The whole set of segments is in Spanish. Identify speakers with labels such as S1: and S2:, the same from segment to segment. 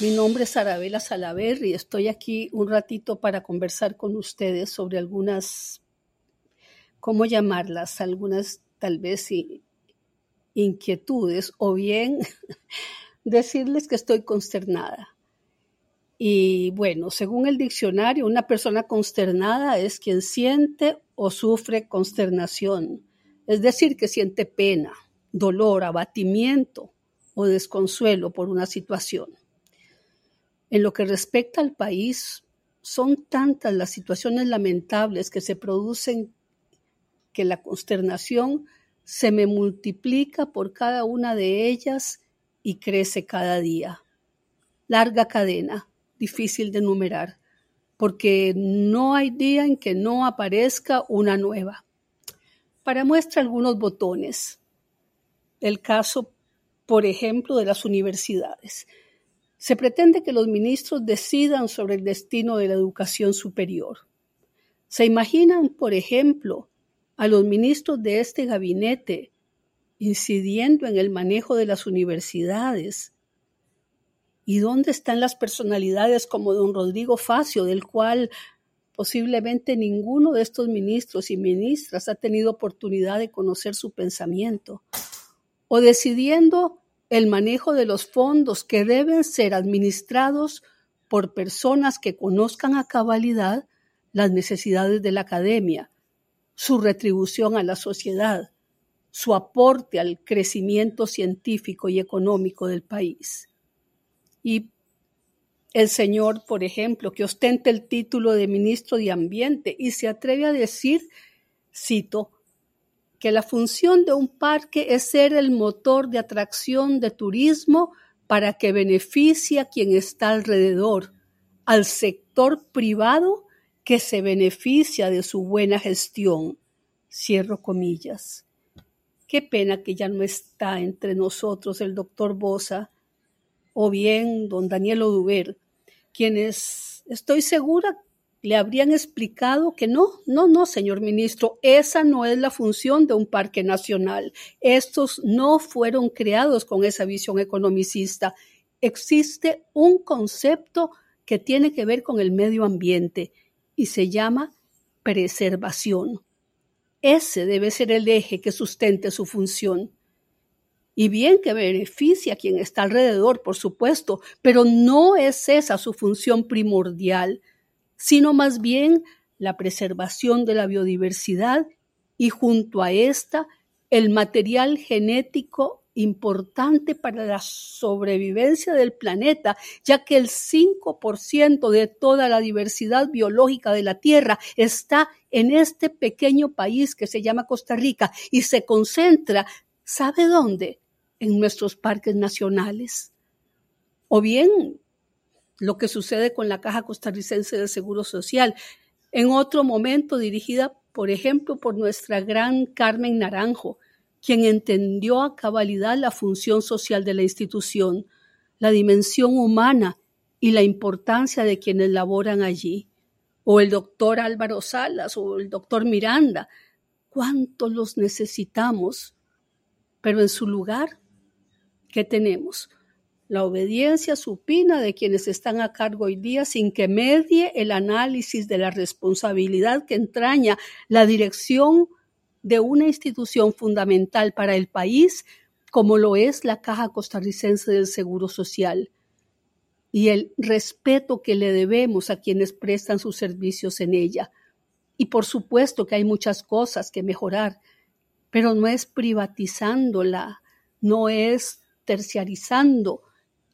S1: Mi nombre es Arabella Salaver y estoy aquí un ratito para conversar con ustedes sobre algunas, ¿cómo llamarlas? Algunas tal vez inquietudes o bien decirles que estoy consternada. Y bueno, según el diccionario, una persona consternada es quien siente o sufre consternación, es decir, que siente pena, dolor, abatimiento o desconsuelo por una situación. En lo que respecta al país, son tantas las situaciones lamentables que se producen que la consternación se me multiplica por cada una de ellas y crece cada día. Larga cadena, difícil de numerar, porque no hay día en que no aparezca una nueva. Para muestra algunos botones. El caso, por ejemplo, de las universidades. Se pretende que los ministros decidan sobre el destino de la educación superior. ¿Se imaginan, por ejemplo, a los ministros de este gabinete incidiendo en el manejo de las universidades? ¿Y dónde están las personalidades como don Rodrigo Facio, del cual posiblemente ninguno de estos ministros y ministras ha tenido oportunidad de conocer su pensamiento? O decidiendo el manejo de los fondos que deben ser administrados por personas que conozcan a cabalidad las necesidades de la academia, su retribución a la sociedad, su aporte al crecimiento científico y económico del país. Y el señor, por ejemplo, que ostenta el título de ministro de Ambiente y se atreve a decir, cito, que la función de un parque es ser el motor de atracción de turismo para que beneficie a quien está alrededor, al sector privado que se beneficia de su buena gestión. Cierro comillas. Qué pena que ya no está entre nosotros el doctor Bosa o bien don Daniel Oduber, quienes estoy segura le habrían explicado que no, no, no, señor ministro, esa no es la función de un parque nacional. Estos no fueron creados con esa visión economicista. Existe un concepto que tiene que ver con el medio ambiente y se llama preservación. Ese debe ser el eje que sustente su función. Y bien que beneficia a quien está alrededor, por supuesto, pero no es esa su función primordial sino más bien la preservación de la biodiversidad y junto a esta el material genético importante para la sobrevivencia del planeta, ya que el 5% de toda la diversidad biológica de la Tierra está en este pequeño país que se llama Costa Rica y se concentra, ¿sabe dónde? En nuestros parques nacionales. O bien lo que sucede con la Caja Costarricense del Seguro Social. En otro momento dirigida, por ejemplo, por nuestra gran Carmen Naranjo, quien entendió a cabalidad la función social de la institución, la dimensión humana y la importancia de quienes laboran allí. O el doctor Álvaro Salas o el doctor Miranda. ¿Cuánto los necesitamos? Pero en su lugar, ¿qué tenemos? La obediencia supina de quienes están a cargo hoy día sin que medie el análisis de la responsabilidad que entraña la dirección de una institución fundamental para el país como lo es la Caja Costarricense del Seguro Social y el respeto que le debemos a quienes prestan sus servicios en ella. Y por supuesto que hay muchas cosas que mejorar, pero no es privatizándola, no es terciarizando,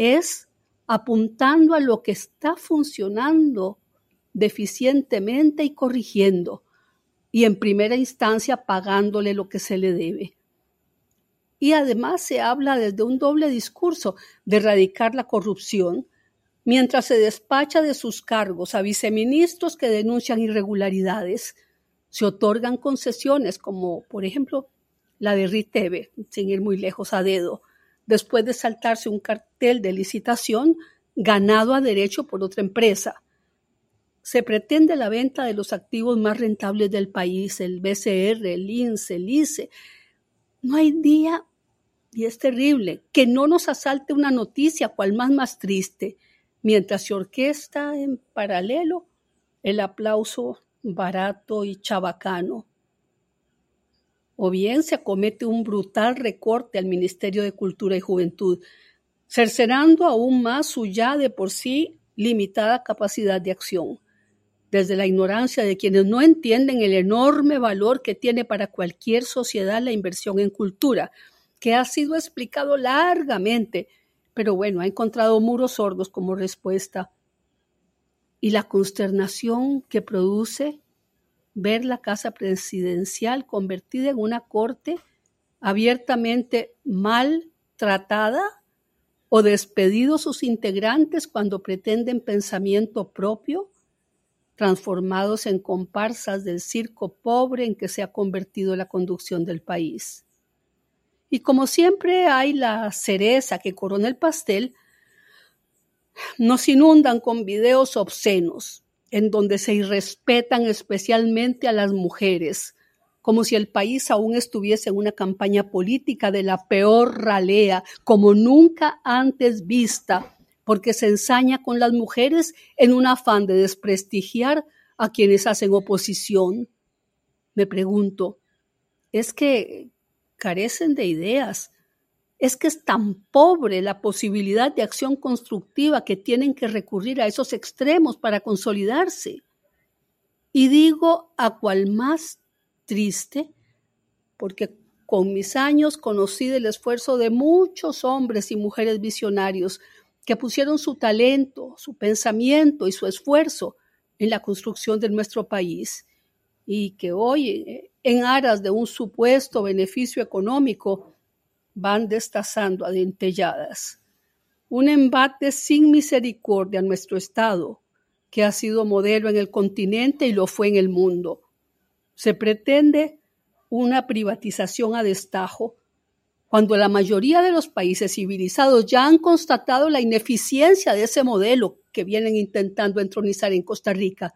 S1: es apuntando a lo que está funcionando deficientemente y corrigiendo, y en primera instancia pagándole lo que se le debe. Y además se habla desde un doble discurso de erradicar la corrupción, mientras se despacha de sus cargos a viceministros que denuncian irregularidades. Se otorgan concesiones como, por ejemplo, la de Riteve, sin ir muy lejos a dedo, después de saltarse un cartel de licitación ganado a derecho por otra empresa. Se pretende la venta de los activos más rentables del país, el BCR, el INSE, el ICE. No hay día, y es terrible, que no nos asalte una noticia, cual más más triste, mientras se orquesta en paralelo el aplauso barato y chabacano. O bien se acomete un brutal recorte al Ministerio de Cultura y Juventud, cercenando aún más su ya de por sí limitada capacidad de acción, desde la ignorancia de quienes no entienden el enorme valor que tiene para cualquier sociedad la inversión en cultura, que ha sido explicado largamente pero bueno, ha encontrado muros sordos como respuesta. Y la consternación que produce ver la casa presidencial convertida en una corte abiertamente mal tratada o despedidos sus integrantes cuando pretenden pensamiento propio, transformados en comparsas del circo pobre en que se ha convertido la conducción del país. Y como siempre hay la cereza que corona el pastel, nos inundan con videos obscenos en donde se irrespetan especialmente a las mujeres, como si el país aún estuviese en una campaña política de la peor ralea, como nunca antes vista, porque se ensaña con las mujeres en un afán de desprestigiar a quienes hacen oposición. Me pregunto, ¿es que carecen de ideas. Es que es tan pobre la posibilidad de acción constructiva que tienen que recurrir a esos extremos para consolidarse. Y digo a cual más triste, porque con mis años conocí del esfuerzo de muchos hombres y mujeres visionarios que pusieron su talento, su pensamiento y su esfuerzo en la construcción de nuestro país y que hoy en aras de un supuesto beneficio económico, van destazando a dentelladas. Un embate sin misericordia en nuestro Estado, que ha sido modelo en el continente y lo fue en el mundo. Se pretende una privatización a destajo, cuando la mayoría de los países civilizados ya han constatado la ineficiencia de ese modelo que vienen intentando entronizar en Costa Rica,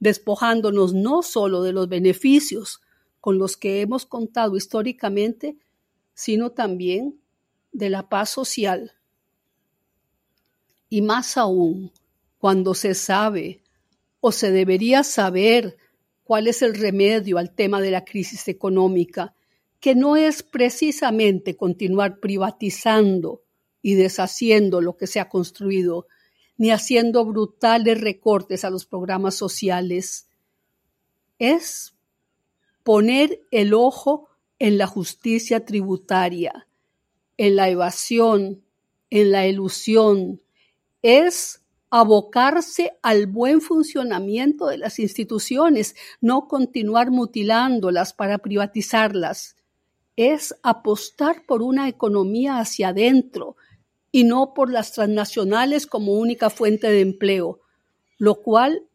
S1: despojándonos no solo de los beneficios, con los que hemos contado históricamente, sino también de la paz social. Y más aún, cuando se sabe o se debería saber cuál es el remedio al tema de la crisis económica, que no es precisamente continuar privatizando y deshaciendo lo que se ha construido, ni haciendo brutales recortes a los programas sociales. Es poner el ojo en la justicia tributaria, en la evasión, en la ilusión, es abocarse al buen funcionamiento de las instituciones, no continuar mutilándolas para privatizarlas. Es apostar por una economía hacia adentro y no por las transnacionales como única fuente de empleo, lo cual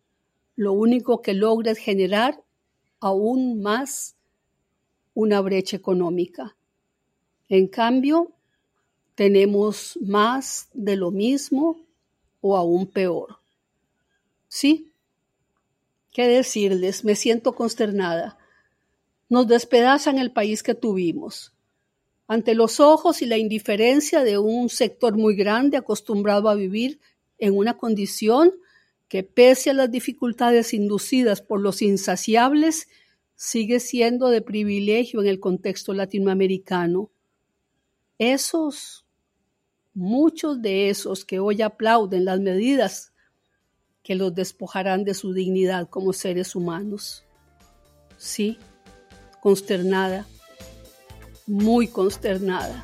S1: lo único que logra es generar aún más una brecha económica. En cambio, tenemos más de lo mismo o aún peor. Sí, qué decirles, me siento consternada. Nos despedazan el país que tuvimos. Ante los ojos y la indiferencia de un sector muy grande acostumbrado a vivir en una condición que pese a las dificultades inducidas por los insaciables, sigue siendo de privilegio en el contexto latinoamericano. Esos, muchos de esos que hoy aplauden las medidas que los despojarán de su dignidad como seres humanos. Sí, consternada, muy consternada.